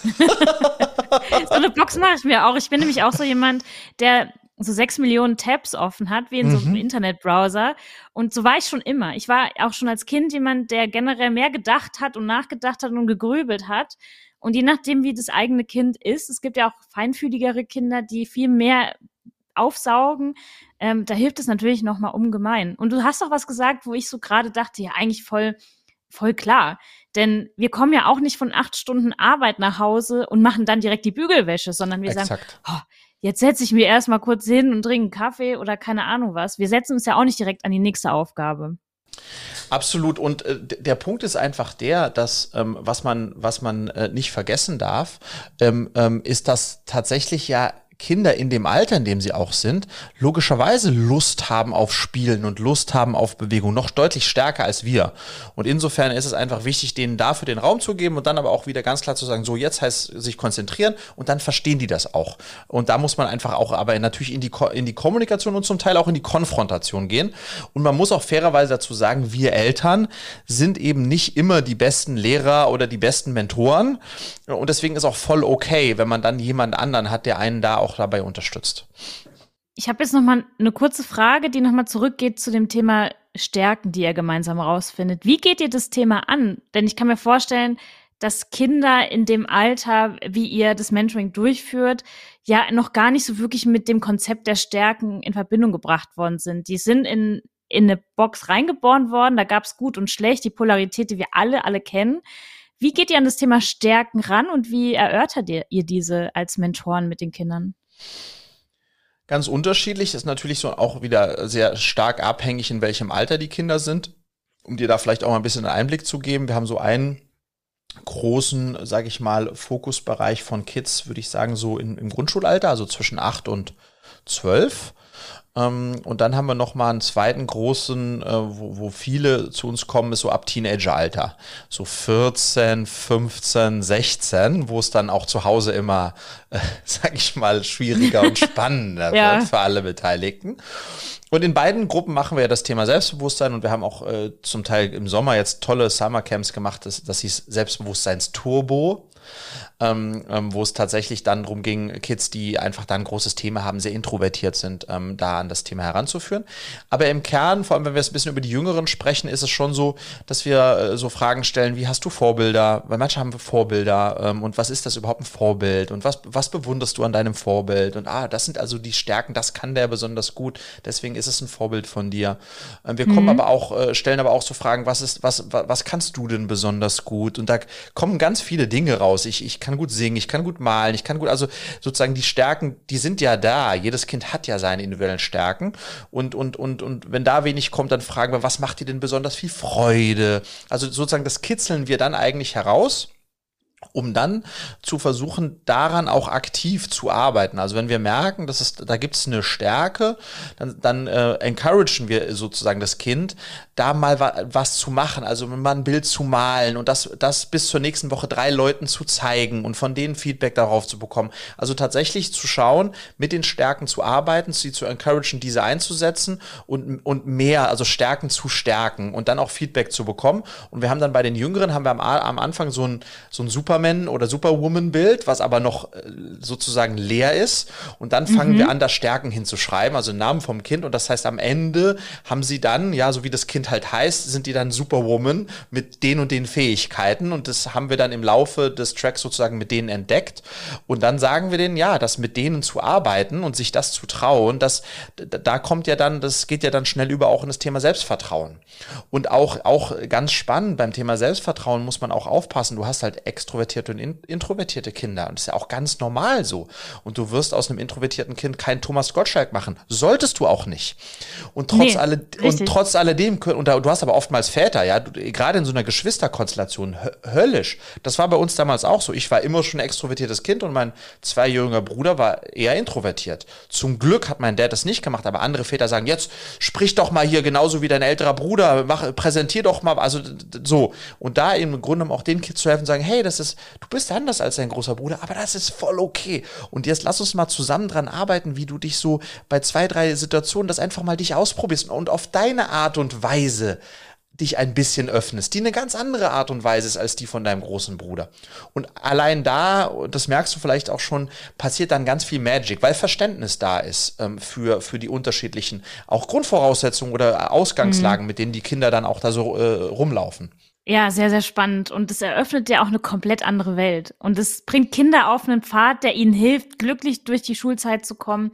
so eine Box mache ich mir auch. Ich bin nämlich auch so jemand, der so sechs Millionen Tabs offen hat, wie in so einem mhm. Internetbrowser. Und so war ich schon immer. Ich war auch schon als Kind jemand, der generell mehr gedacht hat und nachgedacht hat und gegrübelt hat. Und je nachdem, wie das eigene Kind ist, es gibt ja auch feinfühligere Kinder, die viel mehr aufsaugen, ähm, da hilft es natürlich nochmal ungemein. Und du hast doch was gesagt, wo ich so gerade dachte, ja, eigentlich voll, voll klar. Denn wir kommen ja auch nicht von acht Stunden Arbeit nach Hause und machen dann direkt die Bügelwäsche, sondern wir Exakt. sagen, oh, jetzt setze ich mir erstmal kurz hin und trinke einen Kaffee oder keine Ahnung was. Wir setzen uns ja auch nicht direkt an die nächste Aufgabe. Absolut. Und äh, der Punkt ist einfach der, dass ähm, was man was man äh, nicht vergessen darf, ähm, ähm, ist, dass tatsächlich ja Kinder in dem Alter, in dem sie auch sind, logischerweise Lust haben auf Spielen und Lust haben auf Bewegung, noch deutlich stärker als wir. Und insofern ist es einfach wichtig, denen dafür den Raum zu geben und dann aber auch wieder ganz klar zu sagen, so jetzt heißt sich konzentrieren und dann verstehen die das auch. Und da muss man einfach auch aber natürlich in die, in die Kommunikation und zum Teil auch in die Konfrontation gehen. Und man muss auch fairerweise dazu sagen, wir Eltern sind eben nicht immer die besten Lehrer oder die besten Mentoren. Und deswegen ist auch voll okay, wenn man dann jemand anderen hat, der einen da auch auch dabei unterstützt. Ich habe jetzt noch mal eine kurze Frage, die noch mal zurückgeht zu dem Thema Stärken, die ihr gemeinsam rausfindet. Wie geht ihr das Thema an? Denn ich kann mir vorstellen, dass Kinder in dem Alter, wie ihr das Mentoring durchführt, ja noch gar nicht so wirklich mit dem Konzept der Stärken in Verbindung gebracht worden sind. Die sind in, in eine Box reingeboren worden, da gab es gut und schlecht, die Polarität, die wir alle, alle kennen. Wie geht ihr an das Thema Stärken ran und wie erörtert ihr, ihr diese als Mentoren mit den Kindern? Ganz unterschiedlich, ist natürlich so auch wieder sehr stark abhängig, in welchem Alter die Kinder sind. Um dir da vielleicht auch mal ein bisschen einen Einblick zu geben, wir haben so einen großen, sage ich mal, Fokusbereich von Kids, würde ich sagen, so in, im Grundschulalter, also zwischen acht und zwölf. Ähm, und dann haben wir noch mal einen zweiten großen, äh, wo, wo viele zu uns kommen, ist so ab Teenageralter. So 14, 15, 16, wo es dann auch zu Hause immer, äh, sag ich mal, schwieriger und spannender ja. wird für alle Beteiligten. Und in beiden Gruppen machen wir ja das Thema Selbstbewusstsein und wir haben auch äh, zum Teil im Sommer jetzt tolle Summercamps gemacht, das, das hieß Selbstbewusstseinsturbo. Ähm, ähm, wo es tatsächlich dann darum ging, Kids, die einfach da ein großes Thema haben, sehr introvertiert sind, ähm, da an das Thema heranzuführen. Aber im Kern, vor allem wenn wir jetzt ein bisschen über die Jüngeren sprechen, ist es schon so, dass wir äh, so Fragen stellen, wie hast du Vorbilder? Weil manche haben Vorbilder ähm, und was ist das überhaupt ein Vorbild? Und was, was bewunderst du an deinem Vorbild? Und ah, das sind also die Stärken, das kann der besonders gut, deswegen ist es ein Vorbild von dir. Ähm, wir kommen mhm. aber auch, äh, stellen aber auch so Fragen, was ist, was, was kannst du denn besonders gut? Und da kommen ganz viele Dinge raus. Ich, ich kann gut singen, ich kann gut malen, ich kann gut, also sozusagen die Stärken, die sind ja da. Jedes Kind hat ja seine individuellen Stärken. Und, und, und, und wenn da wenig kommt, dann fragen wir, was macht dir denn besonders viel Freude? Also sozusagen das kitzeln wir dann eigentlich heraus um dann zu versuchen, daran auch aktiv zu arbeiten. Also wenn wir merken, dass es, da gibt es eine Stärke, dann, dann äh, encouragen wir sozusagen das Kind, da mal wa was zu machen, also mal ein Bild zu malen und das, das bis zur nächsten Woche drei Leuten zu zeigen und von denen Feedback darauf zu bekommen. Also tatsächlich zu schauen, mit den Stärken zu arbeiten, sie zu encouragen, diese einzusetzen und, und mehr, also Stärken zu stärken und dann auch Feedback zu bekommen. Und wir haben dann bei den Jüngeren, haben wir am, am Anfang so ein, so ein Superman- oder Superwoman-Bild, was aber noch äh, sozusagen leer ist. Und dann fangen mhm. wir an, da Stärken hinzuschreiben, also Namen vom Kind. Und das heißt, am Ende haben sie dann, ja, so wie das Kind halt heißt, sind die dann Superwoman mit den und den Fähigkeiten. Und das haben wir dann im Laufe des Tracks sozusagen mit denen entdeckt. Und dann sagen wir denen, ja, das mit denen zu arbeiten und sich das zu trauen, das, da kommt ja dann, das geht ja dann schnell über auch in das Thema Selbstvertrauen. Und auch, auch ganz spannend beim Thema Selbstvertrauen muss man auch aufpassen. Du hast halt extrovertierte und introvertierte Kinder. Und das ist ja auch ganz normal so. Und du wirst aus einem introvertierten Kind kein Thomas Gottschalk machen. Solltest du auch nicht. Und trotz, nee, alle, und trotz alledem, und da, du hast aber oftmals Väter, ja, gerade in so einer Geschwisterkonstellation, höllisch. Das war bei uns damals auch so. Ich war immer schon ein extrovertiertes Kind und mein zweijähriger Bruder war eher introvertiert. Zum Glück hat mein Dad das nicht gemacht, aber andere Väter sagen, jetzt sprich doch mal hier genauso wie dein älterer Bruder, mach, präsentier doch mal, also so. Und da im Grunde auch den Kids zu helfen, sagen, hey, das ist, du bist anders als dein großer Bruder, aber das ist voll okay. Und jetzt lass uns mal zusammen dran arbeiten, wie du dich so bei zwei, drei Situationen das einfach mal dich ausprobierst und auf deine Art und Weise dich ein bisschen öffnest, die eine ganz andere Art und Weise ist als die von deinem großen Bruder. Und allein da, das merkst du vielleicht auch schon, passiert dann ganz viel Magic, weil Verständnis da ist ähm, für, für die unterschiedlichen, auch Grundvoraussetzungen oder Ausgangslagen, mhm. mit denen die Kinder dann auch da so äh, rumlaufen. Ja, sehr, sehr spannend. Und es eröffnet ja auch eine komplett andere Welt. Und es bringt Kinder auf einen Pfad, der ihnen hilft, glücklich durch die Schulzeit zu kommen.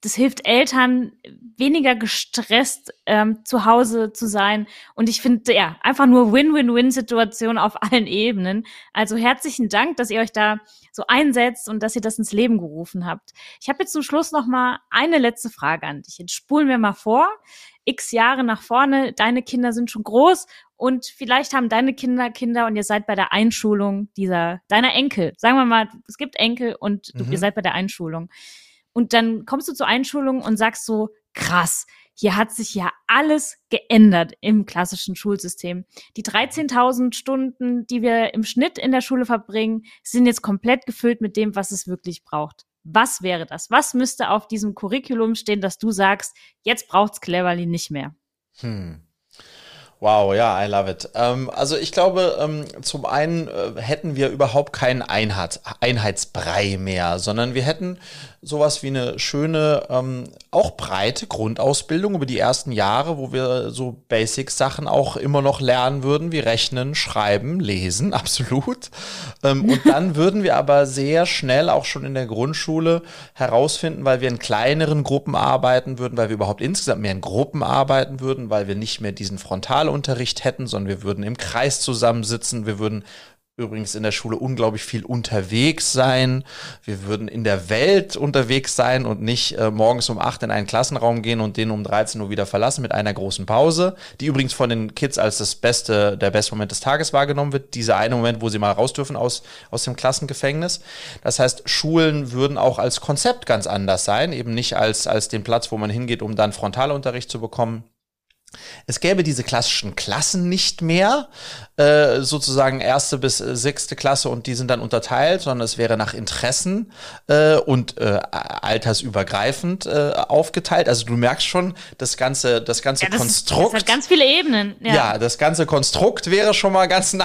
Das hilft Eltern, weniger gestresst ähm, zu Hause zu sein. Und ich finde, ja, einfach nur Win-Win-Win-Situation auf allen Ebenen. Also herzlichen Dank, dass ihr euch da so einsetzt und dass ihr das ins Leben gerufen habt. Ich habe jetzt zum Schluss noch mal eine letzte Frage an dich. Jetzt spulen wir mal vor. X Jahre nach vorne, deine Kinder sind schon groß und vielleicht haben deine Kinder Kinder und ihr seid bei der Einschulung dieser deiner Enkel. Sagen wir mal, es gibt Enkel und du, mhm. ihr seid bei der Einschulung. Und dann kommst du zur Einschulung und sagst so, krass, hier hat sich ja alles geändert im klassischen Schulsystem. Die 13.000 Stunden, die wir im Schnitt in der Schule verbringen, sind jetzt komplett gefüllt mit dem, was es wirklich braucht. Was wäre das? Was müsste auf diesem Curriculum stehen, dass du sagst, jetzt braucht's Cleverly nicht mehr? Hm. Wow, ja, I love it. Ähm, also ich glaube, ähm, zum einen äh, hätten wir überhaupt keinen Einheit, Einheitsbrei mehr, sondern wir hätten sowas wie eine schöne, ähm, auch breite Grundausbildung über die ersten Jahre, wo wir so Basic-Sachen auch immer noch lernen würden, wie Rechnen, Schreiben, Lesen, absolut. Ähm, und dann würden wir aber sehr schnell auch schon in der Grundschule herausfinden, weil wir in kleineren Gruppen arbeiten würden, weil wir überhaupt insgesamt mehr in Gruppen arbeiten würden, weil wir nicht mehr diesen Frontalunterricht hätten, sondern wir würden im Kreis zusammensitzen, wir würden übrigens in der Schule unglaublich viel unterwegs sein. Wir würden in der Welt unterwegs sein und nicht äh, morgens um acht in einen Klassenraum gehen und den um 13 Uhr wieder verlassen mit einer großen Pause, die übrigens von den Kids als das beste, der beste Moment des Tages wahrgenommen wird. Dieser eine Moment, wo sie mal raus dürfen aus, aus dem Klassengefängnis. Das heißt, Schulen würden auch als Konzept ganz anders sein, eben nicht als, als den Platz, wo man hingeht, um dann Frontalunterricht zu bekommen, es gäbe diese klassischen Klassen nicht mehr, äh, sozusagen erste bis äh, sechste Klasse und die sind dann unterteilt, sondern es wäre nach Interessen äh, und äh, altersübergreifend äh, aufgeteilt. Also du merkst schon, das ganze, das ganze ja, das Konstrukt. Ist, das hat ganz viele Ebenen. Ja. ja. das ganze Konstrukt wäre schon mal ganz ein,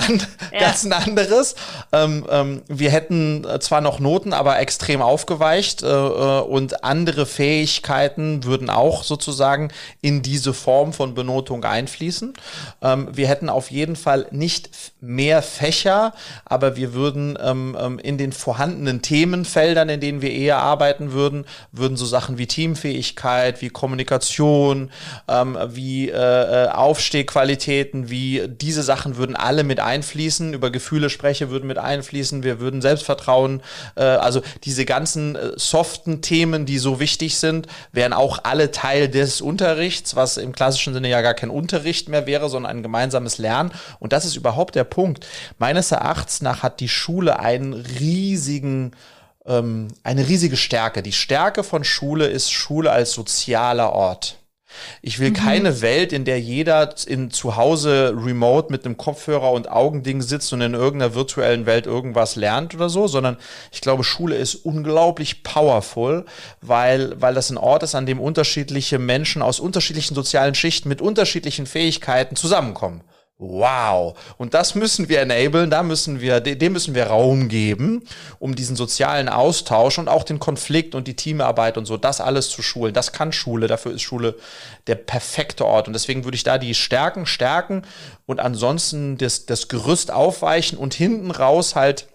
ja. ganz ein anderes. Ähm, ähm, wir hätten zwar noch Noten, aber extrem aufgeweicht äh, äh und andere Fähigkeiten würden auch sozusagen in diese Form von Benotung einfließen. Ähm, wir hätten auf jeden Fall nicht mehr Fächer, aber wir würden ähm, ähm, in den vorhandenen Themenfeldern, in denen wir eher arbeiten würden, würden so Sachen wie Teamfähigkeit, wie Kommunikation, ähm, wie äh, äh Aufstehqualitäten, wie diese Sachen würden alle mit einfließen. Über Gefühle spreche würden mit einfließen. Wir würden Selbstvertrauen, äh, also diese ganzen äh, soften Themen, die so wichtig sind, wären auch alle Teil des Unterrichts, was im klassischen Sinne ja gar kein Unterricht mehr wäre, sondern ein gemeinsames Lernen. Und das ist überhaupt der Punkt. Meines Erachtens nach hat die Schule einen riesigen ähm, eine riesige Stärke. Die Stärke von Schule ist Schule als sozialer Ort. Ich will mhm. keine Welt, in der jeder in zu Hause remote mit einem Kopfhörer und Augending sitzt und in irgendeiner virtuellen Welt irgendwas lernt oder so, sondern ich glaube, Schule ist unglaublich powerful, weil, weil das ein Ort ist, an dem unterschiedliche Menschen aus unterschiedlichen sozialen Schichten mit unterschiedlichen Fähigkeiten zusammenkommen. Wow. Und das müssen wir enablen, da müssen wir, dem müssen wir Raum geben, um diesen sozialen Austausch und auch den Konflikt und die Teamarbeit und so, das alles zu schulen. Das kann Schule, dafür ist Schule der perfekte Ort. Und deswegen würde ich da die Stärken stärken und ansonsten das, das Gerüst aufweichen und hinten raus halt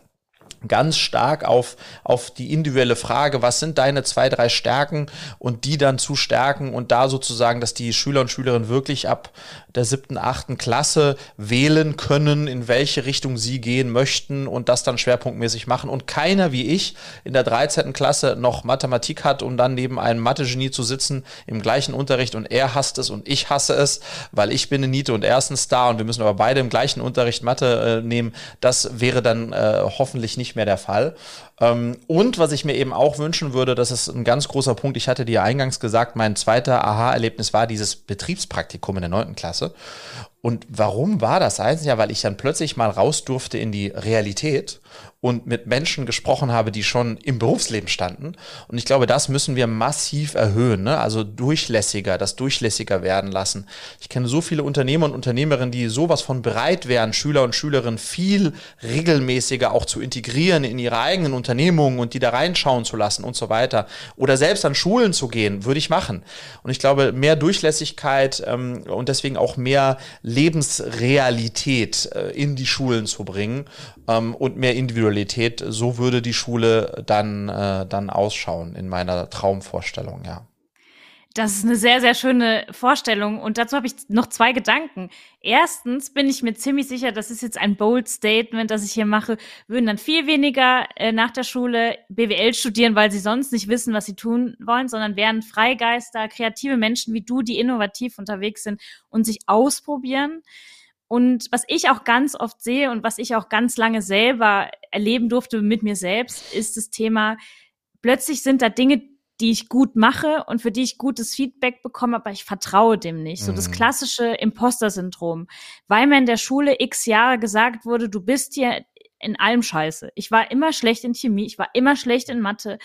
ganz stark auf, auf die individuelle Frage, was sind deine zwei, drei Stärken und die dann zu stärken und da sozusagen, dass die Schüler und Schülerinnen wirklich ab der siebten, achten Klasse wählen können, in welche Richtung sie gehen möchten und das dann schwerpunktmäßig machen. Und keiner wie ich in der 13. Klasse noch Mathematik hat, um dann neben einem Mathe-Genie zu sitzen im gleichen Unterricht und er hasst es und ich hasse es, weil ich bin eine Niete und er ist ein Star und wir müssen aber beide im gleichen Unterricht Mathe äh, nehmen. Das wäre dann äh, hoffentlich nicht mehr der Fall. Ähm, und was ich mir eben auch wünschen würde, das ist ein ganz großer Punkt, ich hatte dir eingangs gesagt, mein zweiter Aha-Erlebnis war dieses Betriebspraktikum in der neunten Klasse. Und warum war das? Eins ja, weil ich dann plötzlich mal raus durfte in die Realität und mit Menschen gesprochen habe, die schon im Berufsleben standen. Und ich glaube, das müssen wir massiv erhöhen, ne? also durchlässiger, das durchlässiger werden lassen. Ich kenne so viele Unternehmer und Unternehmerinnen, die sowas von bereit wären, Schüler und Schülerinnen viel regelmäßiger auch zu integrieren in ihre eigenen Unternehmungen und die da reinschauen zu lassen und so weiter. Oder selbst an Schulen zu gehen, würde ich machen. Und ich glaube, mehr Durchlässigkeit ähm, und deswegen auch mehr Lebensrealität äh, in die Schulen zu bringen ähm, und mehr Individualität. So würde die Schule dann, äh, dann ausschauen in meiner Traumvorstellung, ja. Das ist eine sehr, sehr schöne Vorstellung. Und dazu habe ich noch zwei Gedanken. Erstens bin ich mir ziemlich sicher, das ist jetzt ein bold Statement, das ich hier mache, würden dann viel weniger äh, nach der Schule BWL studieren, weil sie sonst nicht wissen, was sie tun wollen, sondern wären Freigeister, kreative Menschen wie du, die innovativ unterwegs sind und sich ausprobieren. Und was ich auch ganz oft sehe und was ich auch ganz lange selber erleben durfte mit mir selbst, ist das Thema, plötzlich sind da Dinge, die ich gut mache und für die ich gutes Feedback bekomme, aber ich vertraue dem nicht. So das mhm. klassische Imposter-Syndrom. Weil mir in der Schule x Jahre gesagt wurde, du bist hier in allem scheiße. Ich war immer schlecht in Chemie, ich war immer schlecht in Mathe.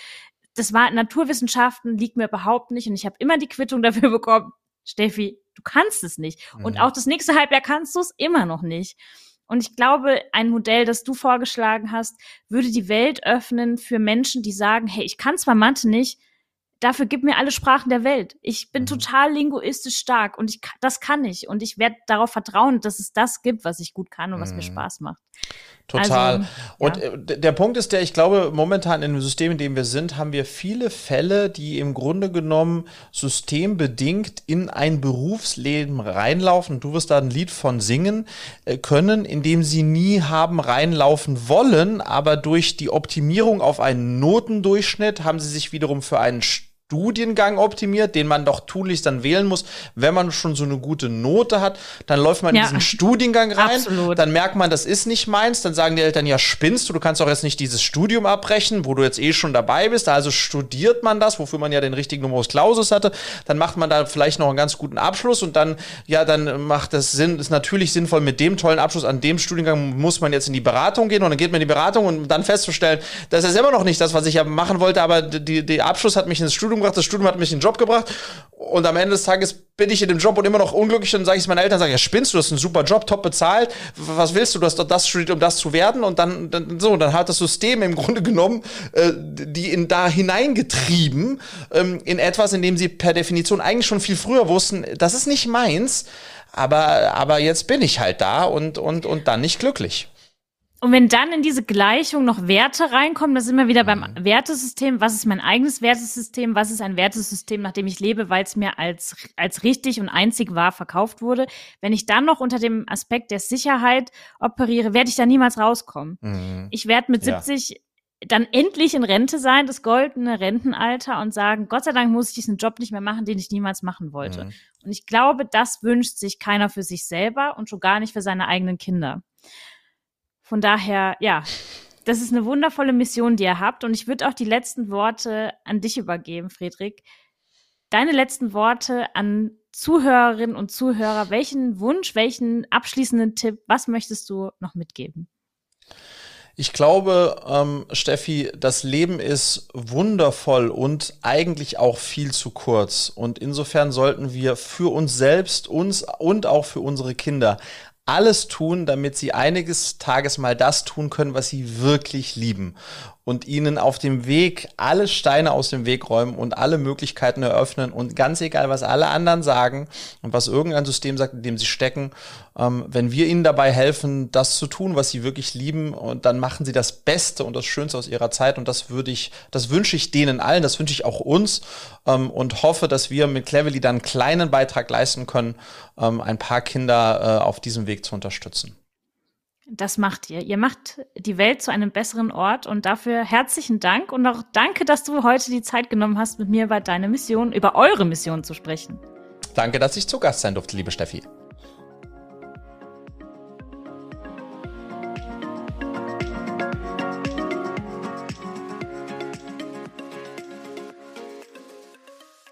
Das war Naturwissenschaften, liegt mir überhaupt nicht und ich habe immer die Quittung dafür bekommen, Steffi, du kannst es nicht. Mhm. Und auch das nächste Halbjahr kannst du es immer noch nicht. Und ich glaube, ein Modell, das du vorgeschlagen hast, würde die Welt öffnen für Menschen, die sagen, hey, ich kann zwar Mathe nicht, dafür gib mir alle Sprachen der Welt. Ich bin mhm. total linguistisch stark und ich, das kann ich. Und ich werde darauf vertrauen, dass es das gibt, was ich gut kann und was mhm. mir Spaß macht. Total. Also, und ja. Äh, der Punkt ist der, ich glaube, momentan in dem System, in dem wir sind, haben wir viele Fälle, die im Grunde genommen systembedingt in ein Berufsleben reinlaufen. Du wirst da ein Lied von singen äh, können, in dem sie nie haben reinlaufen wollen, aber durch die Optimierung auf einen Notendurchschnitt haben sie sich wiederum für einen Studiengang optimiert, den man doch tunlichst dann wählen muss. Wenn man schon so eine gute Note hat, dann läuft man ja. in diesen Studiengang rein. Absolut. Dann merkt man, das ist nicht meins. Dann sagen die Eltern, ja, spinnst du, du kannst doch jetzt nicht dieses Studium abbrechen, wo du jetzt eh schon dabei bist. Also studiert man das, wofür man ja den richtigen Numerus Clausus hatte. Dann macht man da vielleicht noch einen ganz guten Abschluss und dann, ja, dann macht das Sinn, ist natürlich sinnvoll, mit dem tollen Abschluss an dem Studiengang muss man jetzt in die Beratung gehen und dann geht man in die Beratung und dann festzustellen, das ist immer noch nicht das, was ich ja machen wollte, aber die, der Abschluss hat mich ins Studium gebracht, das Studium hat mich in den Job gebracht und am Ende des Tages bin ich in dem Job und immer noch unglücklich und sage ich es meinen Eltern, sage ja spinnst du, das ist ein super Job, top bezahlt, was willst du, du hast doch das studiert, um das zu werden und dann, dann so, dann hat das System im Grunde genommen äh, die in da hineingetrieben ähm, in etwas, in dem sie per Definition eigentlich schon viel früher wussten, das ist nicht meins, aber aber jetzt bin ich halt da und und und dann nicht glücklich. Und wenn dann in diese Gleichung noch Werte reinkommen, das ist immer wieder beim mhm. Wertesystem. Was ist mein eigenes Wertesystem? Was ist ein Wertesystem, nach dem ich lebe, weil es mir als, als richtig und einzig wahr verkauft wurde? Wenn ich dann noch unter dem Aspekt der Sicherheit operiere, werde ich da niemals rauskommen. Mhm. Ich werde mit 70 ja. dann endlich in Rente sein, das goldene Rentenalter und sagen, Gott sei Dank muss ich diesen Job nicht mehr machen, den ich niemals machen wollte. Mhm. Und ich glaube, das wünscht sich keiner für sich selber und schon gar nicht für seine eigenen Kinder. Von daher, ja, das ist eine wundervolle Mission, die ihr habt. Und ich würde auch die letzten Worte an dich übergeben, Friedrich. Deine letzten Worte an Zuhörerinnen und Zuhörer. Welchen Wunsch, welchen abschließenden Tipp, was möchtest du noch mitgeben? Ich glaube, ähm, Steffi, das Leben ist wundervoll und eigentlich auch viel zu kurz. Und insofern sollten wir für uns selbst, uns und auch für unsere Kinder alles tun, damit sie einiges Tages mal das tun können, was sie wirklich lieben. Und ihnen auf dem Weg alle Steine aus dem Weg räumen und alle Möglichkeiten eröffnen und ganz egal, was alle anderen sagen und was irgendein System sagt, in dem sie stecken, ähm, wenn wir ihnen dabei helfen, das zu tun, was sie wirklich lieben, und dann machen sie das Beste und das Schönste aus ihrer Zeit und das würde ich, das wünsche ich denen allen, das wünsche ich auch uns ähm, und hoffe, dass wir mit Cleverly dann einen kleinen Beitrag leisten können, ähm, ein paar Kinder äh, auf diesem Weg zu unterstützen. Das macht ihr. Ihr macht die Welt zu einem besseren Ort und dafür herzlichen Dank und auch danke, dass du heute die Zeit genommen hast, mit mir über deine Mission, über eure Mission zu sprechen. Danke, dass ich zu Gast sein durfte, liebe Steffi.